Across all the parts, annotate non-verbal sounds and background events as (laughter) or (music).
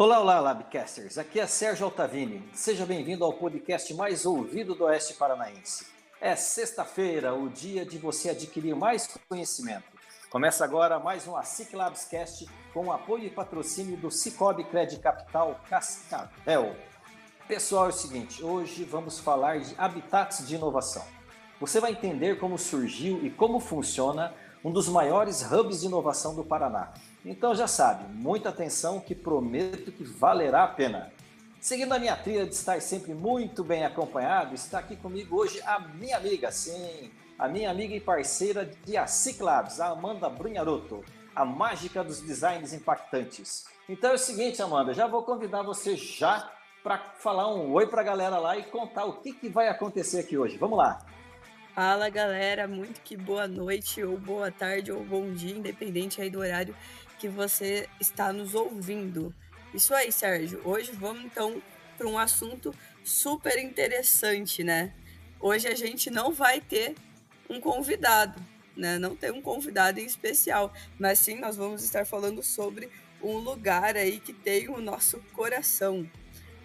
Olá, olá, Labcasters. Aqui é Sérgio Altavini. Seja bem-vindo ao podcast mais ouvido do Oeste Paranaense. É sexta-feira, o dia de você adquirir mais conhecimento. Começa agora mais um ASIC Labs Cast com o apoio e patrocínio do Cicobi Credit Capital Cascavel. Pessoal, é o seguinte, hoje vamos falar de habitats de inovação. Você vai entender como surgiu e como funciona um dos maiores hubs de inovação do Paraná. Então já sabe, muita atenção que prometo que valerá a pena. Seguindo a minha trilha de estar sempre muito bem acompanhado, está aqui comigo hoje a minha amiga, sim, a minha amiga e parceira de Labs, a Amanda Brunharoto, a mágica dos designs impactantes. Então é o seguinte, Amanda, já vou convidar você já para falar um oi para a galera lá e contar o que, que vai acontecer aqui hoje. Vamos lá! Fala galera, muito que boa noite, ou boa tarde, ou bom dia, independente aí do horário que você está nos ouvindo. Isso aí, Sérgio. Hoje vamos então para um assunto super interessante, né? Hoje a gente não vai ter um convidado, né? Não tem um convidado em especial, mas sim nós vamos estar falando sobre um lugar aí que tem o nosso coração.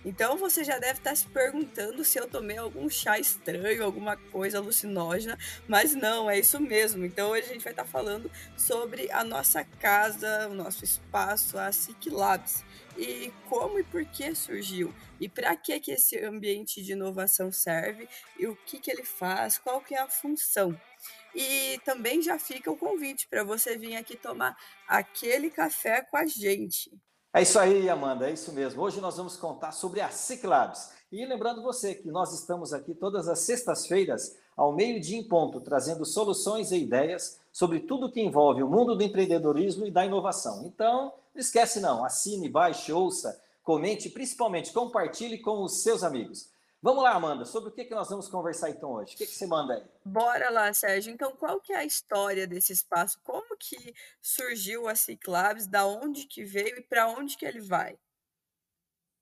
Então você já deve estar se perguntando se eu tomei algum chá estranho, alguma coisa alucinógena, mas não, é isso mesmo. Então hoje a gente vai estar falando sobre a nossa casa, o nosso espaço, a SIC Labs e como e por que surgiu e para que que esse ambiente de inovação serve e o que que ele faz, qual que é a função. E também já fica o convite para você vir aqui tomar aquele café com a gente. É isso aí, Amanda, é isso mesmo. Hoje nós vamos contar sobre a Ciclabs. E lembrando você que nós estamos aqui todas as sextas-feiras, ao meio-dia em ponto, trazendo soluções e ideias sobre tudo que envolve o mundo do empreendedorismo e da inovação. Então, não esquece não, assine, baixe, ouça, comente, principalmente compartilhe com os seus amigos. Vamos lá, Amanda, sobre o que, que nós vamos conversar então hoje? O que, que você manda aí? Bora lá, Sérgio. Então, qual que é a história desse espaço? Como que surgiu a Ciclabs? Da onde que veio e para onde que ele vai?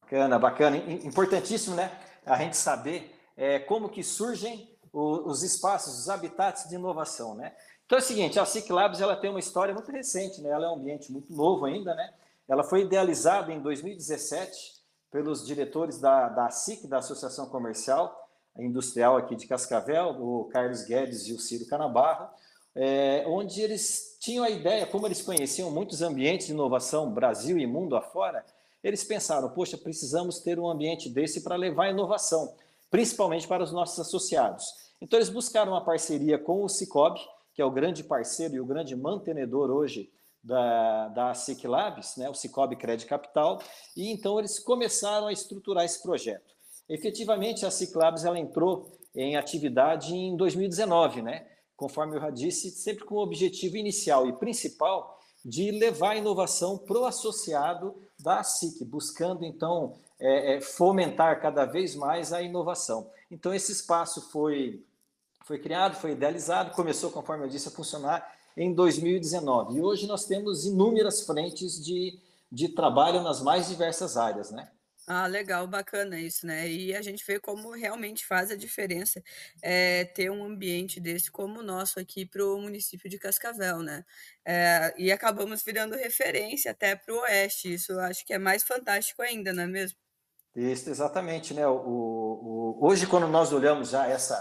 Bacana, bacana. Importantíssimo, né? A gente saber é, como que surgem os, espaços, os habitats de inovação, né? Então é o seguinte, a Ciclabs ela tem uma história muito recente, né? Ela é um ambiente muito novo ainda, né? Ela foi idealizada em 2017 pelos diretores da, da SIC, da Associação Comercial Industrial aqui de Cascavel, o Carlos Guedes e o Ciro Canabarro, é, onde eles tinham a ideia, como eles conheciam muitos ambientes de inovação, Brasil e mundo afora, eles pensaram, poxa, precisamos ter um ambiente desse para levar inovação, principalmente para os nossos associados. Então eles buscaram uma parceria com o Cicobi, que é o grande parceiro e o grande mantenedor hoje da, da Labs, né, o Cicobi Credit Capital, e então eles começaram a estruturar esse projeto. Efetivamente, a SIC Labs ela entrou em atividade em 2019, né, conforme eu já disse, sempre com o objetivo inicial e principal de levar a inovação para o associado da SIC, buscando então é, é, fomentar cada vez mais a inovação. Então, esse espaço foi, foi criado, foi idealizado, começou, conforme eu disse, a funcionar em 2019. E hoje nós temos inúmeras frentes de, de trabalho nas mais diversas áreas, né? Ah, legal, bacana isso, né? E a gente vê como realmente faz a diferença é, ter um ambiente desse como o nosso aqui para o município de Cascavel, né? É, e acabamos virando referência até para o Oeste. Isso eu acho que é mais fantástico ainda, não é mesmo? Isso, exatamente, né? O, o, hoje, quando nós olhamos já essa,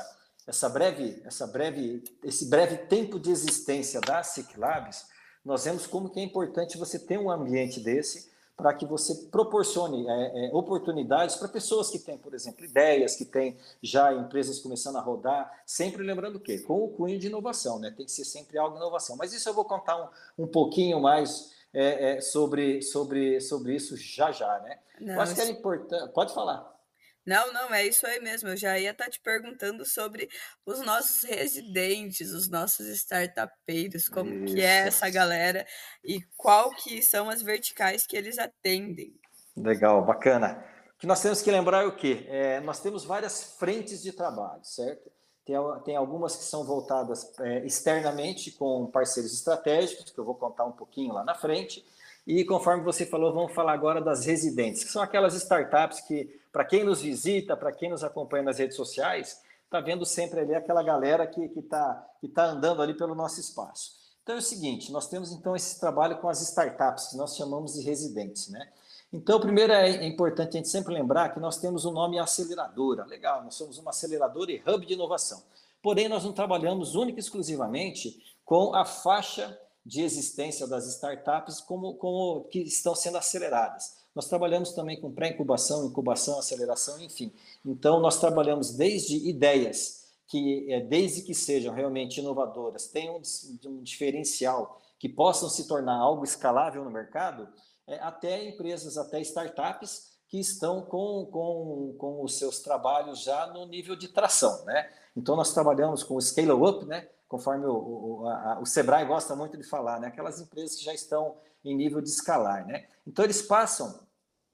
essa breve, essa breve, esse breve tempo de existência da Ciclabs, nós vemos como que é importante você ter um ambiente desse para que você proporcione é, é, oportunidades para pessoas que têm, por exemplo, ideias, que têm já empresas começando a rodar, sempre lembrando o quê? Com o cunho de inovação, né? Tem que ser sempre algo de inovação. Mas isso eu vou contar um, um pouquinho mais é, é sobre, sobre, sobre isso já já, né? Não, eu acho que é importante. Pode falar. Não, não, é isso aí mesmo. Eu já ia estar tá te perguntando sobre os nossos residentes, os nossos startupeiros, como isso. que é essa galera e qual que são as verticais que eles atendem. Legal, bacana. que nós temos que lembrar é o quê? É, nós temos várias frentes de trabalho, certo? Tem, tem algumas que são voltadas é, externamente com parceiros estratégicos, que eu vou contar um pouquinho lá na frente. E conforme você falou, vamos falar agora das residentes, que são aquelas startups que, para quem nos visita, para quem nos acompanha nas redes sociais, está vendo sempre ali aquela galera que está que tá andando ali pelo nosso espaço. Então é o seguinte, nós temos então esse trabalho com as startups, que nós chamamos de residentes, né? Então, primeiro é importante a gente sempre lembrar que nós temos o um nome aceleradora. Legal, nós somos uma aceleradora e hub de inovação. Porém, nós não trabalhamos única e exclusivamente com a faixa de existência das startups como, como que estão sendo aceleradas. Nós trabalhamos também com pré-incubação, incubação, aceleração, enfim. Então, nós trabalhamos desde ideias que, é, desde que sejam realmente inovadoras, tenham um diferencial, que possam se tornar algo escalável no mercado, é, até empresas, até startups que estão com, com, com os seus trabalhos já no nível de tração, né? Então, nós trabalhamos com o scale-up, né? Conforme o, o, a, o Sebrae gosta muito de falar, né? Aquelas empresas que já estão em nível de escalar, né? Então, eles passam,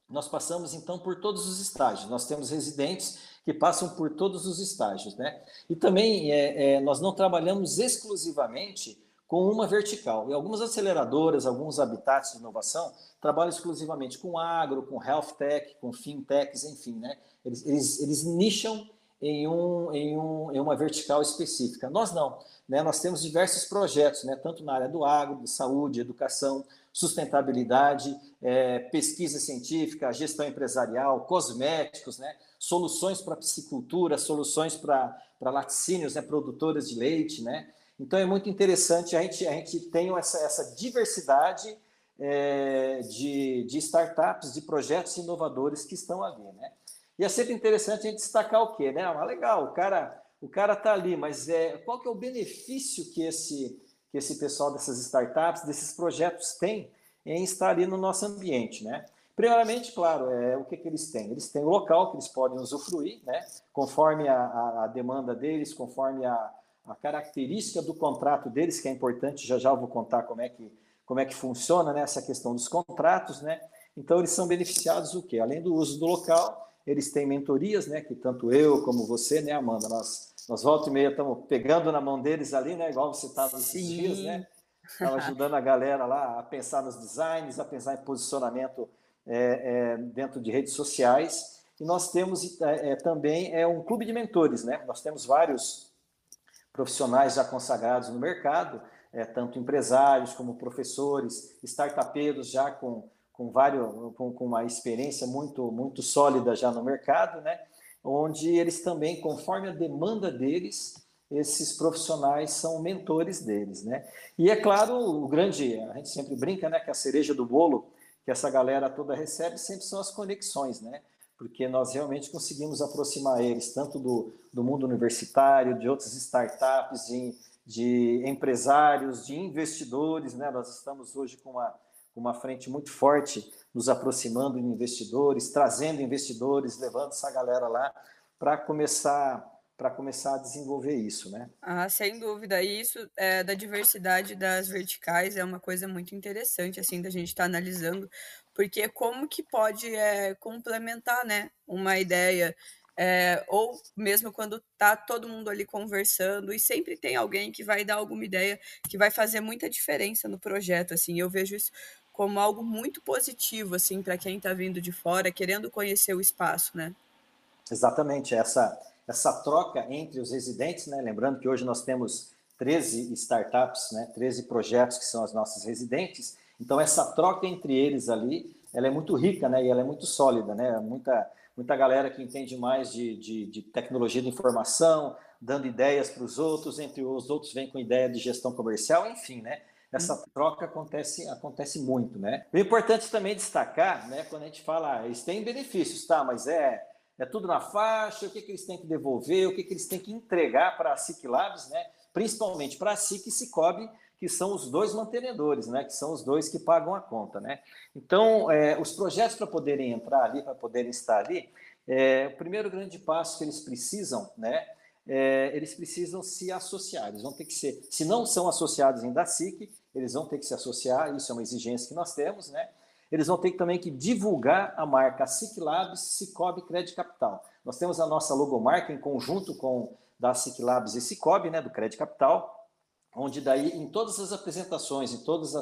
nós passamos, então, por todos os estágios. Nós temos residentes que passam por todos os estágios, né? E também, é, é, nós não trabalhamos exclusivamente com uma vertical. E algumas aceleradoras, alguns habitats de inovação trabalham exclusivamente com agro, com health tech, com fintechs, enfim, né? Eles, eles, eles nicham em, um, em, um, em uma vertical específica. Nós não, né? Nós temos diversos projetos, né? Tanto na área do agro, de saúde, educação, sustentabilidade, é, pesquisa científica, gestão empresarial, cosméticos, né? Soluções para piscicultura, soluções para laticínios, né? Produtoras de leite, né? Então é muito interessante, a gente, a gente tem essa, essa diversidade é, de, de startups, de projetos inovadores que estão ali, né? E é sempre interessante a gente destacar o quê, né? Ah, legal, o cara o cara está ali, mas é, qual que é o benefício que esse, que esse pessoal dessas startups, desses projetos tem em estar ali no nosso ambiente, né? Primeiramente, claro, é, o que, que eles têm? Eles têm o local que eles podem usufruir, né? Conforme a, a, a demanda deles, conforme a, a característica do contrato deles, que é importante, já já eu vou contar como é que, como é que funciona né, essa questão dos contratos, né? Então, eles são beneficiados o quê? Além do uso do local, eles têm mentorias, né? Que tanto eu como você, né, Amanda, nós, nós volta e meia estamos pegando na mão deles ali, né? Igual você estava nesses Sim. dias, né? Estava ajudando a galera lá a pensar nos designs, a pensar em posicionamento é, é, dentro de redes sociais. E nós temos é, é também é um clube de mentores, né? Nós temos vários profissionais já consagrados no mercado, é, tanto empresários como professores, startupeiros já com, com, vários, com, com uma experiência muito, muito sólida já no mercado, né? onde eles também, conforme a demanda deles, esses profissionais são mentores deles, né? E é claro, o grande, a gente sempre brinca, né, que a cereja do bolo que essa galera toda recebe sempre são as conexões, né? porque nós realmente conseguimos aproximar eles tanto do, do mundo universitário, de outras startups, de, de empresários, de investidores. Né? Nós estamos hoje com uma, uma frente muito forte, nos aproximando de investidores, trazendo investidores, levando essa galera lá para começar para começar a desenvolver isso, né? Ah, sem dúvida. E isso é, da diversidade das verticais é uma coisa muito interessante, assim, da gente estar tá analisando, porque como que pode é, complementar, né, uma ideia, é, ou mesmo quando tá todo mundo ali conversando, e sempre tem alguém que vai dar alguma ideia que vai fazer muita diferença no projeto, assim, eu vejo isso como algo muito positivo, assim, para quem está vindo de fora, querendo conhecer o espaço, né? Exatamente, essa essa troca entre os residentes, né? lembrando que hoje nós temos 13 startups, né? 13 projetos que são as nossas residentes, então essa troca entre eles ali, ela é muito rica né? e ela é muito sólida, né? muita, muita galera que entende mais de, de, de tecnologia de informação, dando ideias para os outros, entre os outros vem com ideia de gestão comercial, enfim, né? Essa uhum. troca acontece, acontece muito, né? O importante também destacar, né, quando a gente fala, ah, eles têm benefícios, tá, mas é é tudo na faixa, o que, que eles têm que devolver, o que, que eles têm que entregar para a SIC Labs, né? principalmente para a SIC e Cicobi, que são os dois mantenedores, né? que são os dois que pagam a conta. Né? Então, é, os projetos para poderem entrar ali, para poderem estar ali, é, o primeiro grande passo que eles precisam, né? É, eles precisam se associar, eles vão ter que ser, se não são associados em da SIC, eles vão ter que se associar, isso é uma exigência que nós temos, né? eles vão ter também que divulgar a marca Ciclabs Cicobi Credit Capital. Nós temos a nossa logomarca em conjunto com da Ciclabs e Cicobi, né, do Credit Capital, onde daí em todas as apresentações, em todos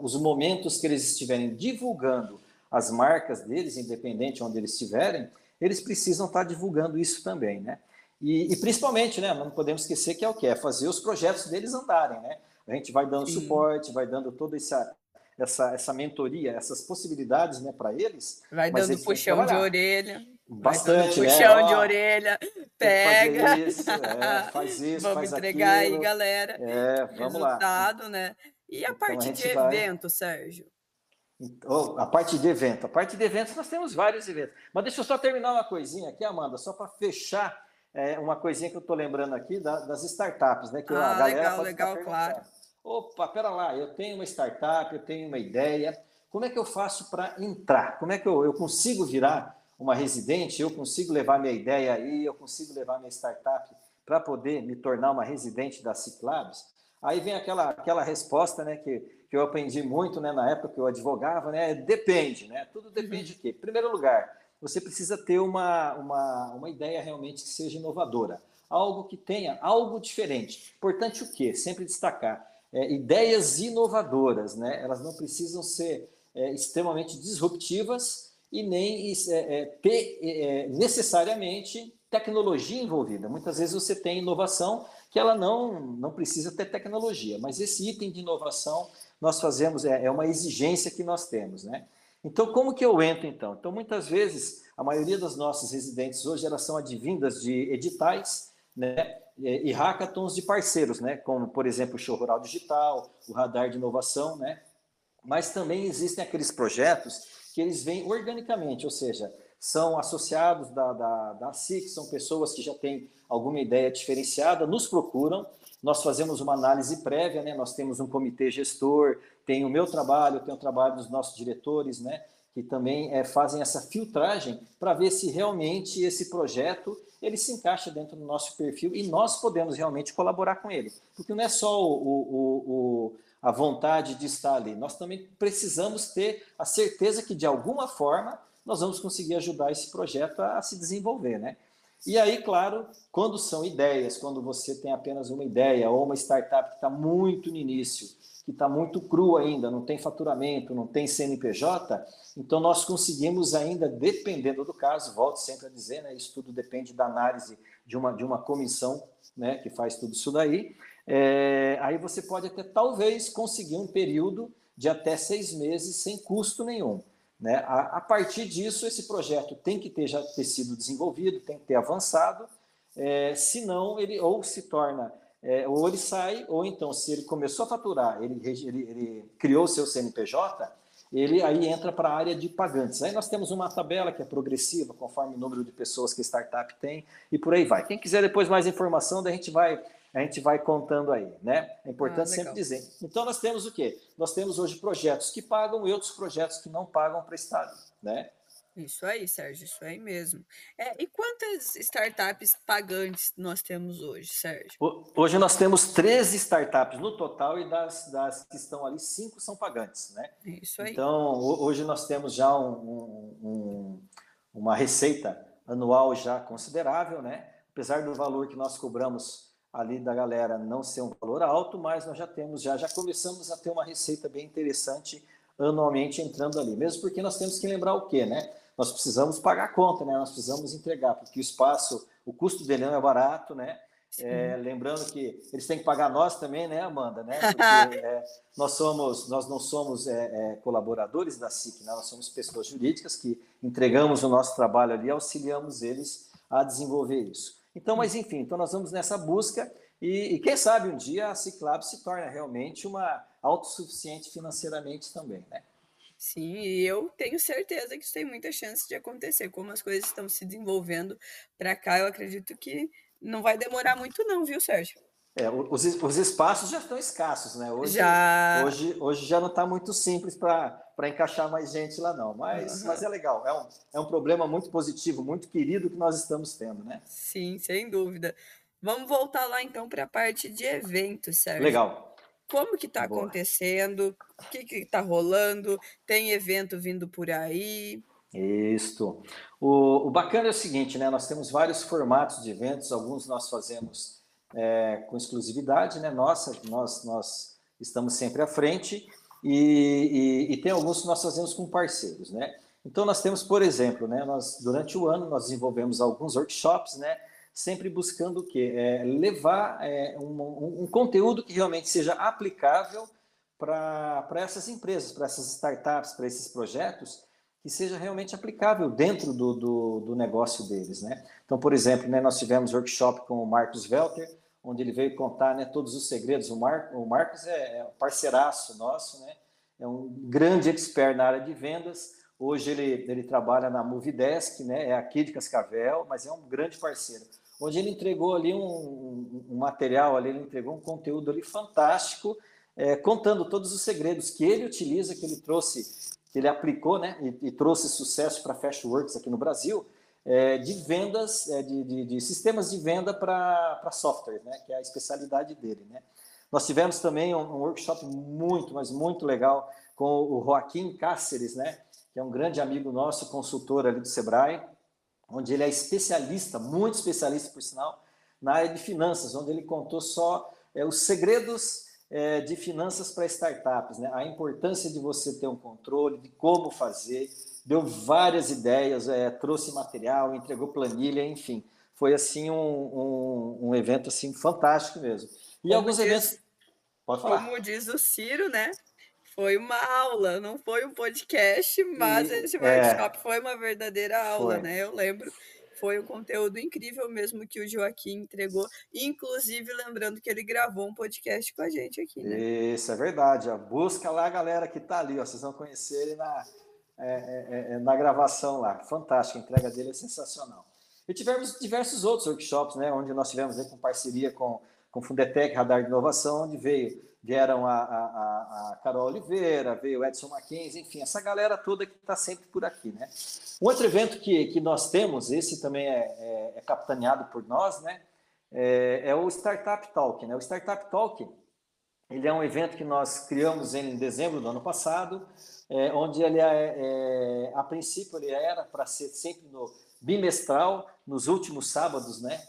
os momentos que eles estiverem divulgando as marcas deles, independente onde eles estiverem, eles precisam estar divulgando isso também, né? E, e, principalmente, né, não podemos esquecer que é o que? É fazer os projetos deles andarem, né? A gente vai dando Sim. suporte, vai dando toda essa, essa, essa mentoria, essas possibilidades né, para eles. Vai dando puxão de orelha. Bastante, né? Puxão de orelha, pega. Isso, é, (laughs) faz isso, vamos faz entregar aquilo. aí, galera. É, vamos Resultado, lá. né? E a então, parte a de vai... evento, Sérgio? Então, a parte de evento. A parte de eventos, nós temos vários eventos. Mas deixa eu só terminar uma coisinha aqui, Amanda, só para fechar é, uma coisinha que eu estou lembrando aqui da, das startups, né? Que ah, a galera legal, pode legal, claro. Opa, pera lá, eu tenho uma startup, eu tenho uma ideia. Como é que eu faço para entrar? Como é que eu, eu consigo virar uma residente? Eu consigo levar minha ideia aí? Eu consigo levar minha startup para poder me tornar uma residente da Ciclabs? Aí vem aquela, aquela resposta, né, que, que eu aprendi muito, né, na época que eu advogava, né, depende, né, tudo depende uhum. de quê? Em primeiro lugar, você precisa ter uma, uma, uma ideia realmente que seja inovadora, algo que tenha algo diferente. Importante o quê? Sempre destacar, é, ideias inovadoras, né, elas não precisam ser é, extremamente disruptivas e nem é, é ter é, necessariamente tecnologia envolvida. Muitas vezes você tem inovação que ela não, não precisa ter tecnologia, mas esse item de inovação nós fazemos, é, é uma exigência que nós temos, né? Então, como que eu entro, então? Então, muitas vezes, a maioria das nossas residentes hoje, elas são advindas de editais, né, e hackathons de parceiros, né, como, por exemplo, o Show Rural Digital, o Radar de Inovação, né, mas também existem aqueles projetos que eles vêm organicamente, ou seja, são associados da, da, da SIC, são pessoas que já têm alguma ideia diferenciada, nos procuram, nós fazemos uma análise prévia, né? nós temos um comitê gestor, tem o meu trabalho, tem o trabalho dos nossos diretores, né? que também é, fazem essa filtragem para ver se realmente esse projeto ele se encaixa dentro do nosso perfil e nós podemos realmente colaborar com ele. Porque não é só o, o, o, a vontade de estar ali, nós também precisamos ter a certeza que, de alguma forma, nós vamos conseguir ajudar esse projeto a, a se desenvolver, né? E aí, claro, quando são ideias, quando você tem apenas uma ideia ou uma startup que está muito no início, que está muito cru ainda, não tem faturamento, não tem CNPJ, então nós conseguimos ainda, dependendo do caso, volto sempre a dizer, né, isso tudo depende da análise de uma, de uma comissão né, que faz tudo isso daí, é, aí você pode até talvez conseguir um período de até seis meses sem custo nenhum. Né? A, a, partir disso, esse projeto tem que ter já ter sido desenvolvido, tem que ter avançado, é, senão ele ou se torna, é, ou ele sai, ou então, se ele começou a faturar, ele, ele, ele criou o seu CNPJ, ele aí entra para a área de pagantes. Aí nós temos uma tabela que é progressiva, conforme o número de pessoas que a startup tem, e por aí vai. Quem quiser depois mais informação, daí a gente vai a gente vai contando aí, né? É importante ah, sempre dizer. Então, nós temos o quê? Nós temos hoje projetos que pagam e outros projetos que não pagam para o Estado, né? Isso aí, Sérgio, isso aí mesmo. É, e quantas startups pagantes nós temos hoje, Sérgio? Hoje nós temos 13 startups no total e das, das que estão ali, cinco são pagantes, né? Isso aí. Então, hoje nós temos já um, um, uma receita anual já considerável, né? Apesar do valor que nós cobramos ali da galera não ser um valor alto, mas nós já temos, já, já começamos a ter uma receita bem interessante anualmente entrando ali. Mesmo porque nós temos que lembrar o quê, né? Nós precisamos pagar a conta, né? Nós precisamos entregar, porque o espaço, o custo dele não é barato, né? É, lembrando que eles têm que pagar nós também, né, Amanda? Né? (laughs) Porque é, nós somos, nós não somos é, é, colaboradores da SIC, né? nós somos pessoas jurídicas que entregamos o nosso trabalho ali, auxiliamos eles a desenvolver isso. Então, mas enfim, então nós vamos nessa busca e, e quem sabe um dia a Ciclab se torna realmente uma autossuficiente financeiramente também, né? Sim, e eu tenho certeza que isso tem muita chance de acontecer. Como as coisas estão se desenvolvendo para cá, eu acredito que não vai demorar muito não, viu, Sérgio? É, os, os espaços já estão escassos, né? Hoje já, hoje, hoje já não está muito simples para encaixar mais gente lá, não. Mas, uhum. mas é legal, é um, é um problema muito positivo, muito querido que nós estamos tendo, né? Sim, sem dúvida. Vamos voltar lá então para a parte de eventos, Sérgio. Legal. como que está acontecendo, o que está rolando, tem evento vindo por aí. Isso. O, o, bacana é o seguinte, né? Nós temos vários formatos de eventos, alguns nós fazemos é, com exclusividade, né? Nossa, nós, nós estamos sempre à frente, e, e, e, tem alguns que nós fazemos com parceiros, né? Então nós temos, por exemplo, né? Nós durante o ano nós desenvolvemos alguns workshops, né? Sempre buscando o quê? É, levar é, um, um, conteúdo que realmente seja aplicável para essas empresas, para essas startups, para esses projetos, que seja realmente aplicável dentro do, do, do negócio deles, né? Então, por exemplo, né, nós tivemos workshop com o Marcos Welter, onde ele veio contar né, todos os segredos. O, Mar, o Marcos é, é parceiraço nosso, né? É um grande expert na área de vendas. Hoje ele, ele trabalha na Movidesk, né? É aqui de Cascavel, mas é um grande parceiro. Onde ele entregou ali um, um, um material, ali, ele entregou um conteúdo ali fantástico, é, contando todos os segredos que ele utiliza, que ele trouxe que ele aplicou né, e, e trouxe sucesso para a Fashworks aqui no Brasil, é, de vendas, é, de, de, de, sistemas de venda para software, né, que é a especialidade dele. Né. Nós tivemos também um, um, workshop muito, mas muito legal com o Joaquim Cáceres, né, que é um grande amigo nosso, consultor ali do Sebrae, onde ele é especialista, muito especialista, por sinal, na área de finanças, onde ele contou só é, os segredos é, de finanças para startups, né? a importância de você ter um controle, de como fazer, deu várias ideias, é, trouxe material, entregou planilha, enfim. Foi assim um, um, um evento assim fantástico mesmo. E como alguns diz, eventos. Pode falar. Como diz o Ciro, né? Foi uma aula, não foi um podcast, mas e, esse workshop é, foi uma verdadeira aula, foi. né? Eu lembro foi um conteúdo incrível mesmo que o Joaquim entregou, inclusive lembrando que ele gravou um podcast com a gente aqui, né? Isso, é verdade. Ó. Busca lá a galera que está ali, ó. vocês vão conhecer ele na, é, é, é, na gravação lá. Fantástico, a entrega dele é sensacional. E tivemos diversos outros workshops, né, onde nós tivemos né, com parceria com, com Fundetec, Radar de Inovação, onde veio vieram a, a, a, Carol Oliveira, veio Edson Mackenzie, enfim, essa galera toda que está sempre por aqui, né? Um outro evento que, que nós temos, esse também é, é, é capitaneado por nós, né? É, é, o Startup Talk, né? O Startup Talk, ele é um evento que nós criamos em dezembro do ano passado, é, onde ele é, é, a princípio ele era para ser sempre no bimestral, nos últimos sábados, né?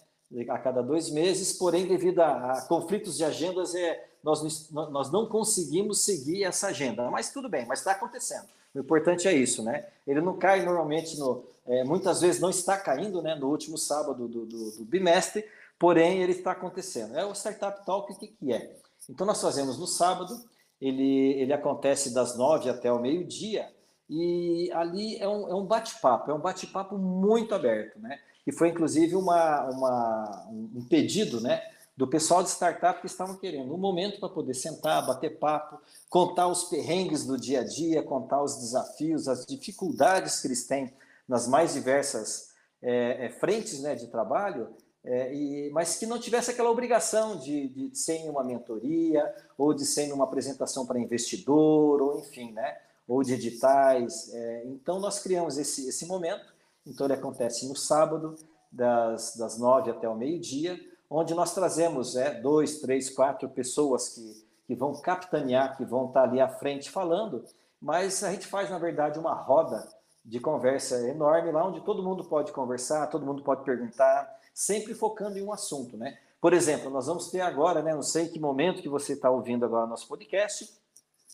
A cada dois meses, porém, devido a, a conflitos de agendas, é, nós, nós não conseguimos seguir essa agenda. Mas tudo bem, mas está acontecendo. O importante é isso, né? Ele não cai normalmente no. É, muitas vezes não está caindo né, no último sábado do, do, do, bimestre, porém ele está acontecendo. É o Startup Talk, o que, que é? Então nós fazemos no sábado, ele, ele acontece das nove até o meio-dia, e ali é um, é um bate-papo, é um bate-papo muito aberto, né? E foi inclusive uma, uma, um pedido, né? do pessoal de startup que estavam querendo um momento para poder sentar, bater papo, contar os perrengues do dia a dia, contar os desafios, as dificuldades que eles têm nas mais diversas é, é, frentes né, de trabalho, é, e, mas que não tivesse aquela obrigação de, de ser em uma mentoria, ou de ser em uma apresentação para investidor, ou enfim, né, ou de editais. É, então, nós criamos esse, esse momento, então ele acontece no sábado, das, das nove até o meio-dia, onde nós trazemos é, dois, três, quatro pessoas que, que vão capitanear, que vão estar ali à frente falando, mas a gente faz, na verdade, uma roda de conversa enorme lá onde todo mundo pode conversar, todo mundo pode perguntar, sempre focando em um assunto, né? Por exemplo, nós vamos ter agora, né, não sei que momento que você está ouvindo agora nosso podcast,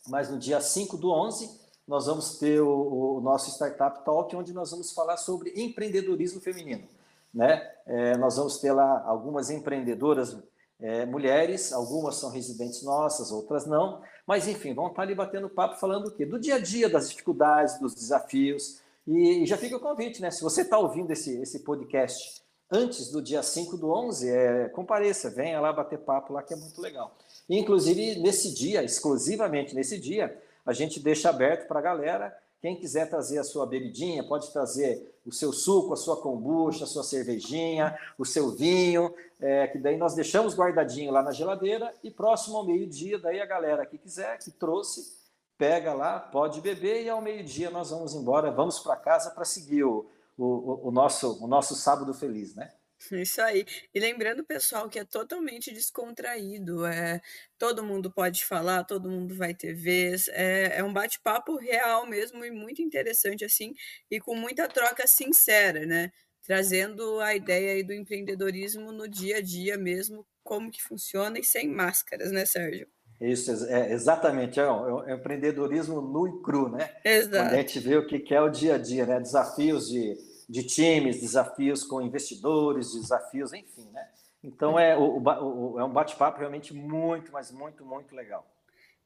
mas no dia 5 do 11, nós vamos ter o, o nosso Startup Talk, onde nós vamos falar sobre empreendedorismo feminino né? É, nós vamos ter lá algumas empreendedoras é, mulheres, algumas são residentes nossas, outras não, mas enfim, vão estar ali batendo papo falando o quê? Do dia a dia, das dificuldades, dos desafios. E, e já fica o convite, né? Se você está ouvindo esse, esse podcast antes do dia 5 do 11, é, compareça, venha lá bater papo lá, que é muito legal. E, inclusive, nesse dia, exclusivamente nesse dia, a gente deixa aberto para a galera quem quiser trazer a sua bebidinha, pode trazer o seu suco, a sua kombucha, a sua cervejinha, o seu vinho, é, que daí nós deixamos guardadinho lá na geladeira e próximo ao meio-dia, daí a galera que quiser, que trouxe, pega lá, pode beber e ao meio-dia nós vamos embora, vamos para casa para seguir o, o, o, nosso, o nosso sábado feliz, né? Isso aí. E lembrando, pessoal, que é totalmente descontraído, é todo mundo pode falar, todo mundo vai ter vez, é é um bate-papo real mesmo e muito interessante, assim, e com muita troca sincera, né, trazendo a ideia aí do empreendedorismo no dia a dia mesmo, como que funciona e sem máscaras, né, Sérgio? Isso, é, exatamente, é um, é um empreendedorismo nu e cru, né? Quando a Exato. gente vê o que é o dia a dia, né? Desafios de, de times, desafios com investidores, desafios, enfim, né? Então é, o, o o- é um bate-papo realmente muito, mas muito, muito legal.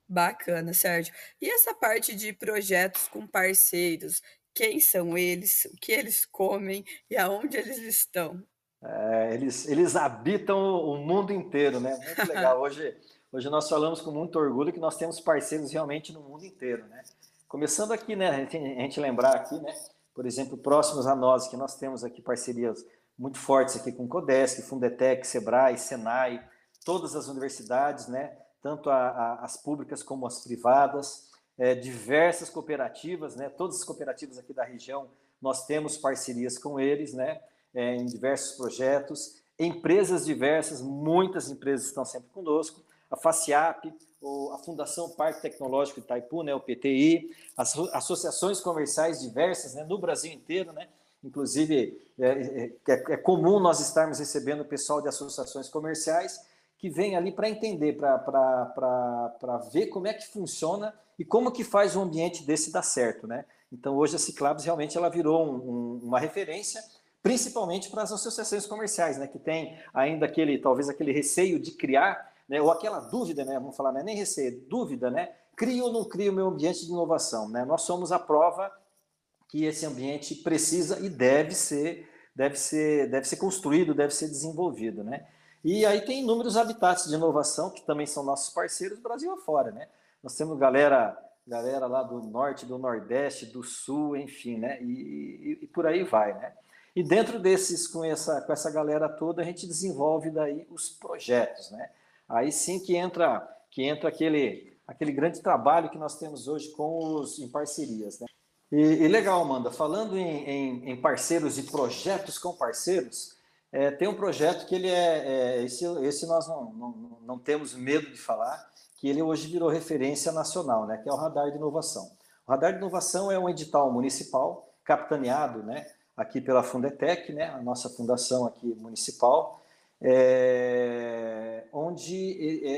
Bacana, Sérgio. E essa parte de projetos com parceiros, quem são eles, o que eles comem e aonde eles estão? É, eles, eles habitam o mundo inteiro, né? Muito legal. (laughs) Hoje, hoje nós falamos com muito orgulho que nós temos parceiros realmente no mundo inteiro, né? Começando aqui, né? A gente, a gente lembrar aqui, né? Por exemplo, próximos a nós, que nós temos aqui parcerias muito fortes aqui com Codesc, Fundetec, Sebrae, Senai, todas as universidades, né? Tanto a, a, as públicas como as privadas, é, diversas cooperativas, né? Todas as cooperativas aqui da região, nós temos parcerias com eles, né? é, em diversos projetos, empresas diversas, muitas empresas estão sempre conosco, a FACIAP, a Fundação Parque Tecnológico Itaipu, né, o PTI, as associações comerciais diversas né, no Brasil inteiro, né, inclusive é, é, é, é comum nós estarmos recebendo pessoal de associações comerciais que vem ali para entender, para ver como é que funciona e como que faz um ambiente desse dar certo, né? Então hoje a Ciclabs realmente ela virou um, um, uma referência principalmente para as associações comerciais, né, que tem ainda aquele, talvez aquele receio de criar, né, ou aquela dúvida, né, vamos falar, não é nem receio, dúvida, né, crio ou não crio o meu ambiente de inovação, né, nós somos a prova que esse ambiente precisa e deve ser, deve ser, deve ser construído, deve ser desenvolvido, né, e aí tem inúmeros habitats de inovação que também são nossos parceiros Brasil afora, né, nós temos galera galera lá do norte, do nordeste, do sul, enfim, né, e, e, e por aí vai, né. E dentro desses, com essa, com essa galera toda, a gente desenvolve daí os projetos, né? Aí sim que entra, que entra aquele, aquele grande trabalho que nós temos hoje com os em parcerias, né? E, e legal, Amanda, falando em, em, em, parceiros e projetos com parceiros, é, tem um projeto que ele é, é esse, esse nós não, não, não temos medo de falar, que ele hoje virou referência nacional, né? Que é o Radar de Inovação. O Radar de Inovação é um edital municipal capitaneado, né? aqui pela Fundetec, né, a nossa fundação aqui municipal, é, onde,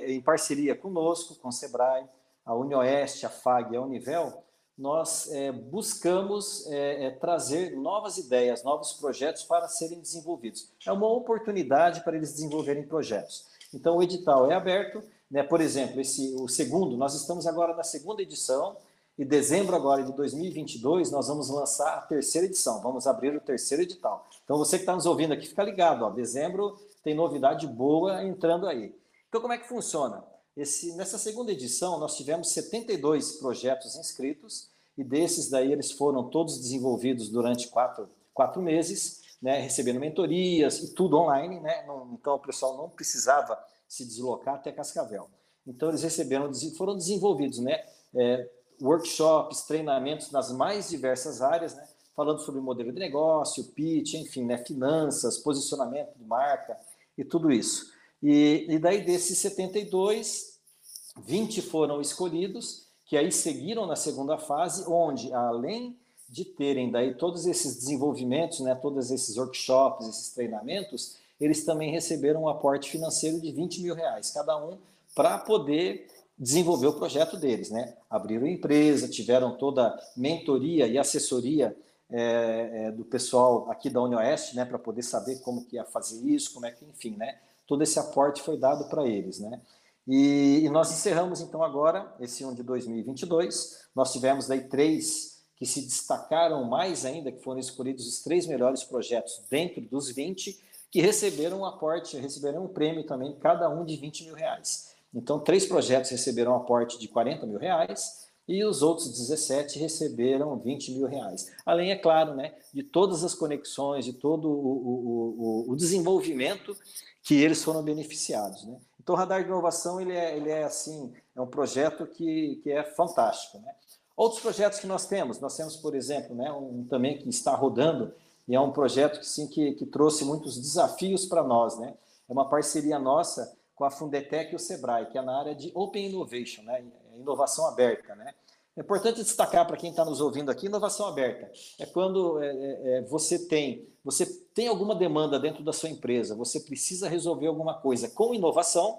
em parceria conosco, com o SEBRAE, a UniOeste, a FAG e a Univel, nós é, buscamos é, é, trazer novas ideias, novos projetos para serem desenvolvidos. É uma oportunidade para eles desenvolverem projetos. Então, o edital é aberto, né, por exemplo, esse, o segundo, nós estamos agora na segunda edição, e dezembro agora de 2022 nós vamos lançar a terceira edição, vamos abrir o terceiro edital. Então você que está nos ouvindo aqui, fica ligado, ó, dezembro tem novidade boa entrando aí. Então como é que funciona? Esse, nessa segunda edição nós tivemos 72 projetos inscritos e desses daí eles foram todos desenvolvidos durante quatro, quatro meses, né, recebendo mentorias e tudo online, né, não, então o pessoal não precisava se deslocar até Cascavel. Então eles receberam, foram desenvolvidos, né, é, workshops, treinamentos nas mais diversas áreas, né? falando sobre modelo de negócio, pitch, enfim, né? finanças, posicionamento de marca e tudo isso. E, e daí desses 72, 20 foram escolhidos, que aí seguiram na segunda fase, onde além de terem daí todos esses desenvolvimentos, né, todos esses workshops, esses treinamentos, eles também receberam um aporte financeiro de 20 mil reais cada um para poder desenvolver o projeto deles, né? Abriram empresa, tiveram toda mentoria e assessoria é, é, do pessoal aqui da UniOeste, né, para poder saber como que ia fazer isso, como é que, enfim, né? Todo esse aporte foi dado para eles, né? E, e, nós encerramos então agora esse ano de 2022. Nós tivemos daí três que se destacaram mais ainda, que foram escolhidos os três melhores projetos dentro dos 20, que receberam um aporte, receberam um prêmio também, cada um de 20 mil reais. Então, três projetos receberam um aporte de 40 mil reais e os outros 17 receberam 20 mil reais. Além, é claro, né, de todas as conexões, de todo o, o, o, o desenvolvimento que eles foram beneficiados. Né? Então, o Radar de Inovação ele é, ele é assim, é um projeto que, que é fantástico. Né? Outros projetos que nós temos, nós temos, por exemplo, né, um também que está rodando, e é um projeto que, sim, que, que trouxe muitos desafios para nós, né? É uma parceria nossa com a Fundetec e o Sebrae, que é na área de Open Innovation, né? Inovação aberta, né? É importante destacar para quem está nos ouvindo aqui, inovação aberta é quando é, é, é, você tem você tem alguma demanda dentro da sua empresa, você precisa resolver alguma coisa com inovação,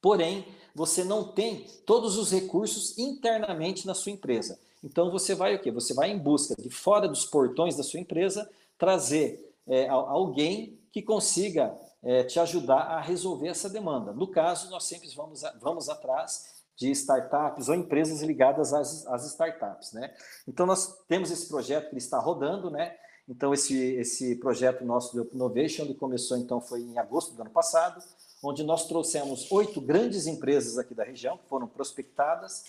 porém você não tem todos os recursos internamente na sua empresa. Então você vai o quê? Você vai em busca de fora dos portões da sua empresa trazer é, alguém que consiga é, te ajudar a resolver essa demanda. No caso, nós sempre vamos, vamos atrás de startups ou empresas ligadas às, às startups, né? Então nós temos esse projeto que está rodando, né? Então esse esse projeto nosso do Innovation ele começou então foi em agosto do ano passado, onde nós trouxemos oito grandes empresas aqui da região que foram prospectadas,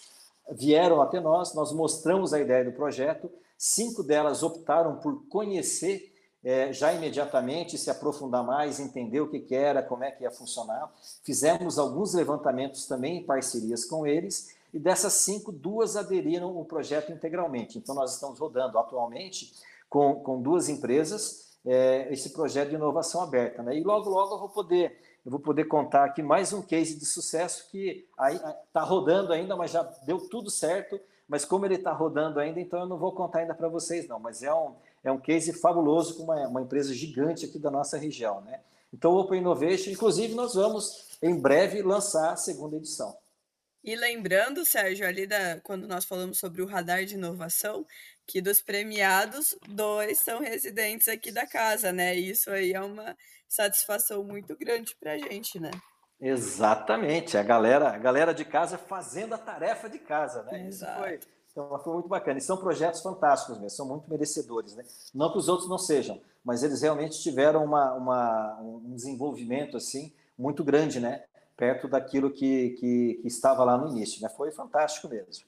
vieram até nós, nós mostramos a ideia do projeto, cinco delas optaram por conhecer é, já imediatamente se aprofundar mais, entender o que, que era, como é que ia funcionar. Fizemos alguns levantamentos também em parcerias com eles, e dessas cinco, duas aderiram ao projeto integralmente. Então, nós estamos rodando atualmente com, com duas empresas é, esse projeto de inovação aberta. Né? E logo, logo eu vou poder. Eu vou poder contar aqui mais um case de sucesso que está rodando ainda, mas já deu tudo certo. Mas como ele está rodando ainda, então eu não vou contar ainda para vocês, não. Mas é um, é um case fabuloso com uma, uma empresa gigante aqui da nossa região. Né? Então, o Open Innovation, inclusive, nós vamos em breve lançar a segunda edição. E lembrando, Sérgio, ali da, quando nós falamos sobre o radar de inovação, que dos premiados, dois são residentes aqui da casa, né? Isso aí é uma satisfação muito grande para a gente, né? Exatamente, a galera, a galera de casa fazendo a tarefa de casa, né? Exato. Isso foi, então, foi muito bacana. E são projetos fantásticos mesmo, são muito merecedores. Né? Não que os outros não sejam, mas eles realmente tiveram uma, uma, um desenvolvimento assim muito grande, né? perto daquilo que, que, que, estava lá no início. Né? Foi fantástico mesmo.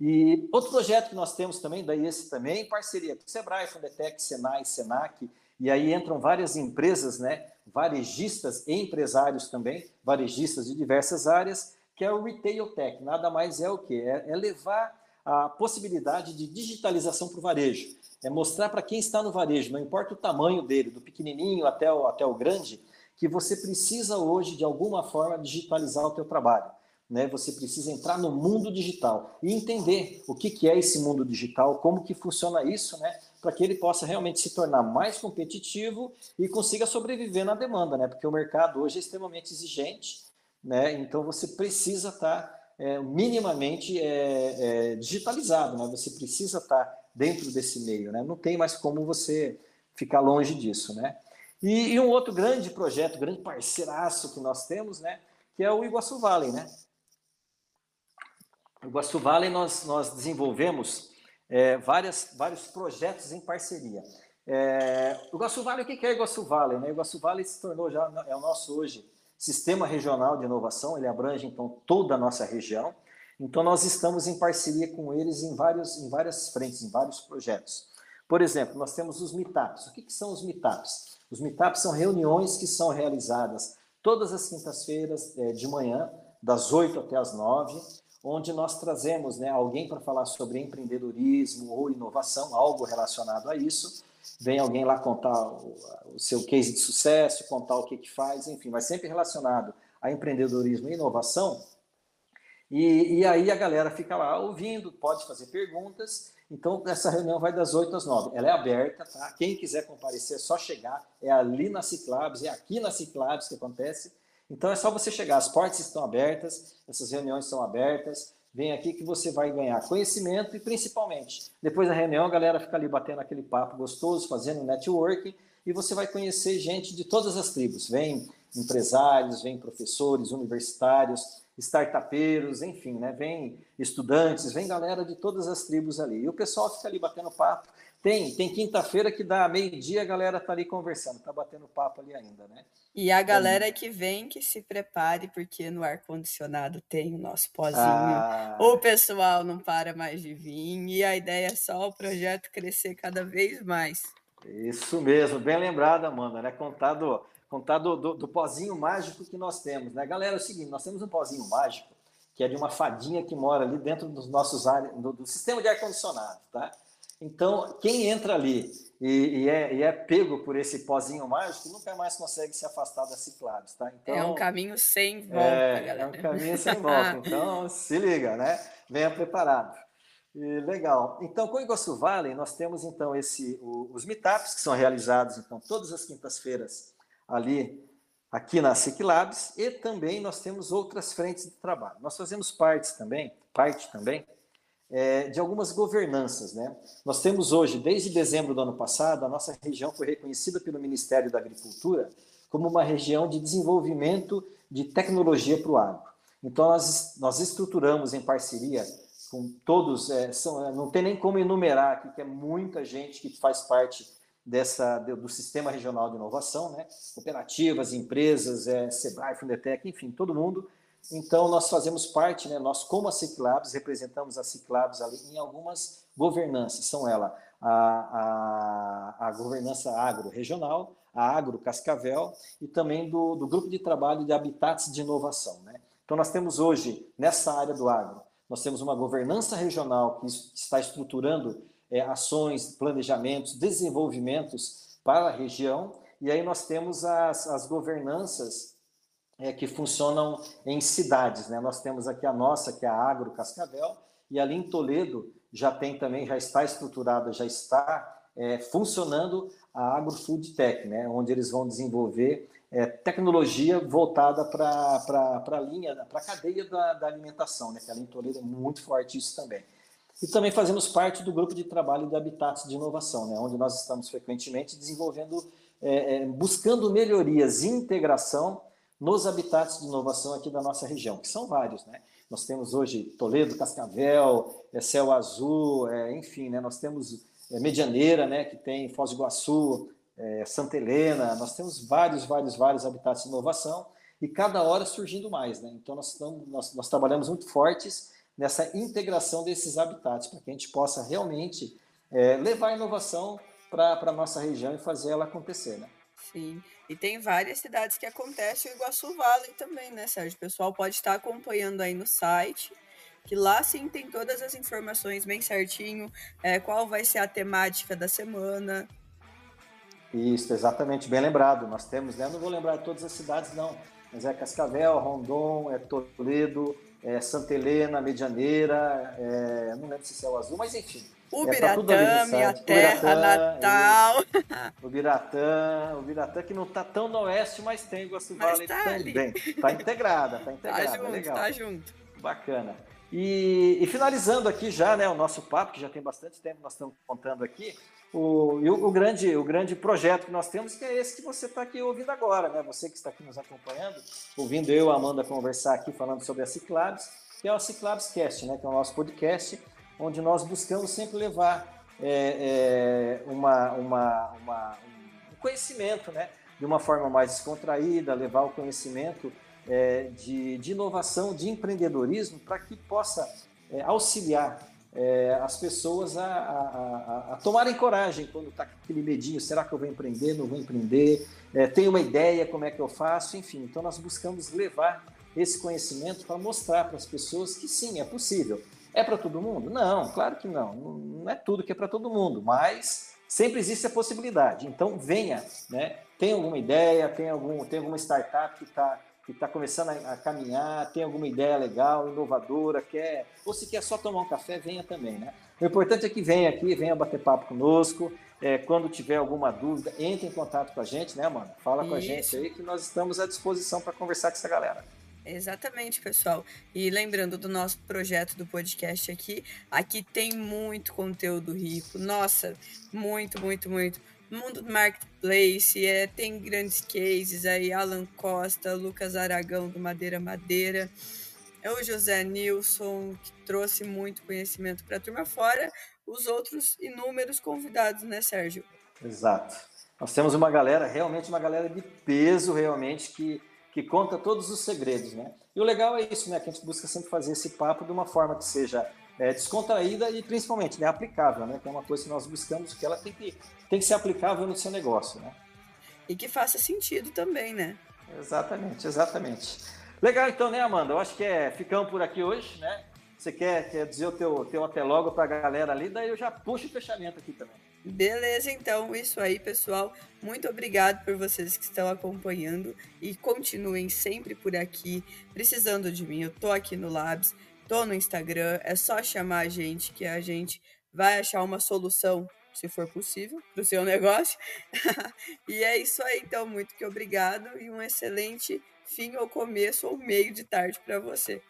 E outro projeto que nós temos também, daí esse também, parceria com o Sebrae, Fundetec, Senai, Senac, e aí entram várias empresas, né, varejistas e empresários também, varejistas de diversas áreas, que é o Retail Tech. Nada mais é o que? É, é levar a possibilidade de digitalização para o varejo. É mostrar para quem está no varejo, não importa o tamanho dele, do pequenininho até o, até o grande, que você precisa hoje, de alguma forma, digitalizar o teu trabalho. Né? Você precisa entrar no mundo digital e entender o que, que é esse mundo digital, como que funciona isso, né? para que ele possa realmente se tornar mais competitivo e consiga sobreviver na demanda, né? porque o mercado hoje é extremamente exigente, né? então você precisa estar tá é, minimamente é, é, digitalizado, né? Você precisa estar dentro desse meio, né? Não tem mais como você ficar longe disso, né? E, e um outro grande projeto, grande parceiraço que nós temos, né? Que é o Iguaçu Valley, né? O Iguaçu Valley nós, nós desenvolvemos é, várias, vários projetos em parceria. É, o Iguaçu Valley, o que é Iguaçu Valley? Né? O Iguaçu Valley se tornou já, é o nosso hoje Sistema Regional de Inovação, ele abrange então toda a nossa região. Então nós estamos em parceria com eles em, vários, em várias frentes, em vários projetos. Por exemplo, nós temos os meetups. O que, que são os meetups? Os meetups são reuniões que são realizadas todas as quintas-feiras é, de manhã, das 8 até as 9, onde nós trazemos né, alguém para falar sobre empreendedorismo ou inovação, algo relacionado a isso, vem alguém lá contar o, o seu case de sucesso, contar o que, que faz, enfim, mas sempre relacionado a empreendedorismo e inovação. E, e aí a galera fica lá ouvindo, pode fazer perguntas. Então, essa reunião vai das 8 às 9. Ela é aberta, tá? Quem quiser comparecer é só chegar. É ali na Ciclabs, é aqui na Ciclabs que acontece. Então, é só você chegar. As portas estão abertas, essas reuniões são abertas. Vem aqui que você vai ganhar conhecimento e, principalmente, depois da reunião, a galera fica ali batendo aquele papo gostoso, fazendo networking, e você vai conhecer gente de todas as tribos. Vem empresários, vem professores, universitários, startupeiros, enfim, né? Vem estudantes, vem galera de todas as tribos ali. E o pessoal fica ali batendo papo. Tem, tem quinta-feira que dá meio-dia, a galera tá ali conversando, tá batendo papo ali ainda, né? E a galera que vem, que se prepare, porque no ar-condicionado tem o nosso pozinho. Ah. O pessoal não para mais de vir. E a ideia é só o projeto crescer cada vez mais. Isso mesmo, bem lembrado, Amanda, né? Contar do, contar do, do, do pozinho mágico que nós temos, né? Galera, é o seguinte, nós temos um pozinho mágico, que é de uma fadinha que mora ali dentro dos nossos do, do sistema de ar-condicionado, tá? Então, quem entra ali e, e, é, e, é, pego por esse pozinho mágico, nunca mais consegue se afastar das ciclados, tá? Então, é um caminho sem volta, é, galera. É um caminho sem volta, então se liga, né? Venha preparado. E, legal. Então, com o Iguaçu Valley, nós temos então esse, o, os meetups que são realizados então todas as quintas-feiras ali aqui na Ciclabs e também nós temos outras frentes de trabalho. Nós fazemos parte também, parte também é, de algumas governanças. Né? Nós temos hoje, desde dezembro do ano passado, a nossa região foi reconhecida pelo Ministério da Agricultura como uma região de desenvolvimento de tecnologia para o agro. Então, nós, nós estruturamos em parceria com todos, é, são, é, não tem nem como enumerar aqui, que é muita gente que faz parte dessa, do Sistema Regional de Inovação, né? cooperativas, empresas, é, Sebrae, Fundetec, enfim, todo mundo então, nós fazemos parte, né, nós como a Ciclabs, representamos a Ciclabs ali em algumas governanças, são elas a, a, a governança agro-regional, a Agro Cascavel e também do, do grupo de trabalho de habitats de inovação. Né? Então, nós temos hoje, nessa área do agro, nós temos uma governança regional que está estruturando é, ações, planejamentos, desenvolvimentos para a região, e aí nós temos as, as governanças é, que funcionam em cidades. Né? Nós temos aqui a nossa, que é a Agro Cascavel, e ali em Toledo já tem também, já está estruturada, já está é, funcionando a Agro Food Tech, né? onde eles vão desenvolver é, tecnologia voltada para a linha, para a cadeia da, da, alimentação, né? que ali em Toledo é muito forte isso também. E também fazemos parte do grupo de trabalho de habitats de inovação, né? onde nós estamos frequentemente desenvolvendo, é, é buscando melhorias e integração nos habitats de inovação aqui da nossa região, que são vários, né? Nós temos hoje Toledo, Cascavel, é, Céu Azul, é, enfim, né? Nós temos é, Medianeira, né? Que tem Foz do Iguaçu, é, Santa Helena, nós temos vários, vários, vários habitats de inovação e cada hora surgindo mais, né? Então nós, estamos, nós, nós trabalhamos muito fortes nessa integração desses habitats para que a gente possa realmente é, levar a inovação para a nossa região e fazer ela acontecer, né? Sim. E tem várias cidades que acontece o Iguaçu Valley também, né, Sérgio? O pessoal pode estar acompanhando aí no site, que lá sim tem todas as informações bem certinho, é, qual vai ser a temática da semana. Isso, exatamente, bem lembrado. Nós temos, né? Eu não vou lembrar todas as cidades, não, mas é Cascavel, Rondon, é Toledo, é Santa Helena, Medianeira, é, não lembro se é o Azul, mas enfim, Ubiratã, é, minha terra Ubiratã, natal. O Ubiratã, Ubiratã que não está tão no oeste, mas tem Iguaçu Valley tá também. Está integrada, está integrada. Tá junto, legal. tá junto. Bacana. E, e, finalizando aqui já, né, o nosso papo, que já tem bastante tempo nós estamos contando aqui, o, o, o, grande, o grande projeto que nós temos, que é esse que você está aqui ouvindo agora, né? Você que está aqui nos acompanhando, ouvindo eu a Amanda conversar aqui, falando sobre a Ciclabs, que é o Ciclabs Cast, né? Que é o nosso podcast, onde nós buscamos sempre levar é, é, uma, uma, uma, um conhecimento, né? De uma forma mais descontraída, levar o conhecimento é, de, de, inovação, de empreendedorismo, para que possa é, auxiliar é, as pessoas a, a, a, a, tomarem coragem quando está aquele medinho, será que eu vou empreender, não vou empreender, é, tenho uma ideia, como é que eu faço, enfim. Então nós buscamos levar esse conhecimento para mostrar para as pessoas que sim, é possível. É para todo mundo? Não, claro que não. Não é tudo que é para todo mundo, mas sempre existe a possibilidade. Então venha, né? Tem alguma ideia, tem, algum, tem alguma startup que está que está começando a, a, caminhar, tem alguma ideia legal, inovadora, quer, ou se quer só tomar um café, venha também, né? O importante é que venha aqui, venha bater papo conosco. É, quando tiver alguma dúvida, entre em contato com a gente, né, mano? Fala Isso. com a gente aí que nós estamos à disposição para conversar com essa galera. Exatamente, pessoal. E lembrando do nosso projeto do podcast aqui, aqui tem muito conteúdo rico. Nossa, muito, muito, muito. Mundo do Marketplace, é, tem grandes cases aí, Alan Costa, Lucas Aragão do Madeira Madeira, é o José Nilson, que trouxe muito conhecimento para a turma, fora os outros inúmeros convidados, né, Sérgio? Exato. Nós temos uma galera, realmente uma galera de peso, realmente, que que conta todos os segredos, né? E o legal é isso, né? Que a gente busca sempre fazer esse papo de uma forma que seja é, descontraída e principalmente né, aplicável, né? Que é uma coisa que nós buscamos que ela tem que, tem que ser aplicável no seu negócio, né? E que faça sentido também, né? Exatamente, exatamente. Legal então, né, Amanda? Eu acho que é, ficamos por aqui hoje, né? você quer, quer dizer o teu, teu até logo para a galera ali, daí eu já puxo o fechamento aqui também. Beleza, então, isso aí, pessoal. Muito obrigado por vocês que estão acompanhando e continuem sempre por aqui, precisando de mim. Eu tô aqui no Labs, tô no Instagram, é só chamar a gente que a gente vai achar uma solução, se for possível, para o seu (laughs) negócio. e é isso aí, então, muito que obrigado e um excelente fim ou começo ou meio de tarde para você.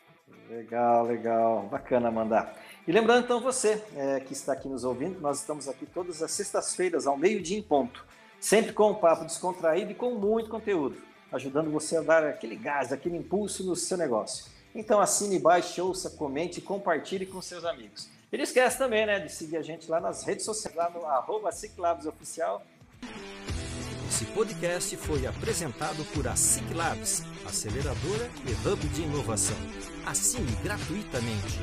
Legal, legal, bacana mandar. E lembrando então você é, que está aqui nos ouvindo, nós estamos aqui todas as sextas-feiras ao meio-dia em ponto, sempre com um papo descontraído e com muito conteúdo, ajudando você a dar aquele gás, aquele impulso no seu negócio. Então assine, baixe, ouça, comente e compartilhe com seus amigos. E não esquece também né, de seguir a gente lá nas redes sociais, lá no arroba Oficial. Esse podcast foi apresentado por a Ciclabs, aceleradora e hub de inovação. Assine gratuitamente.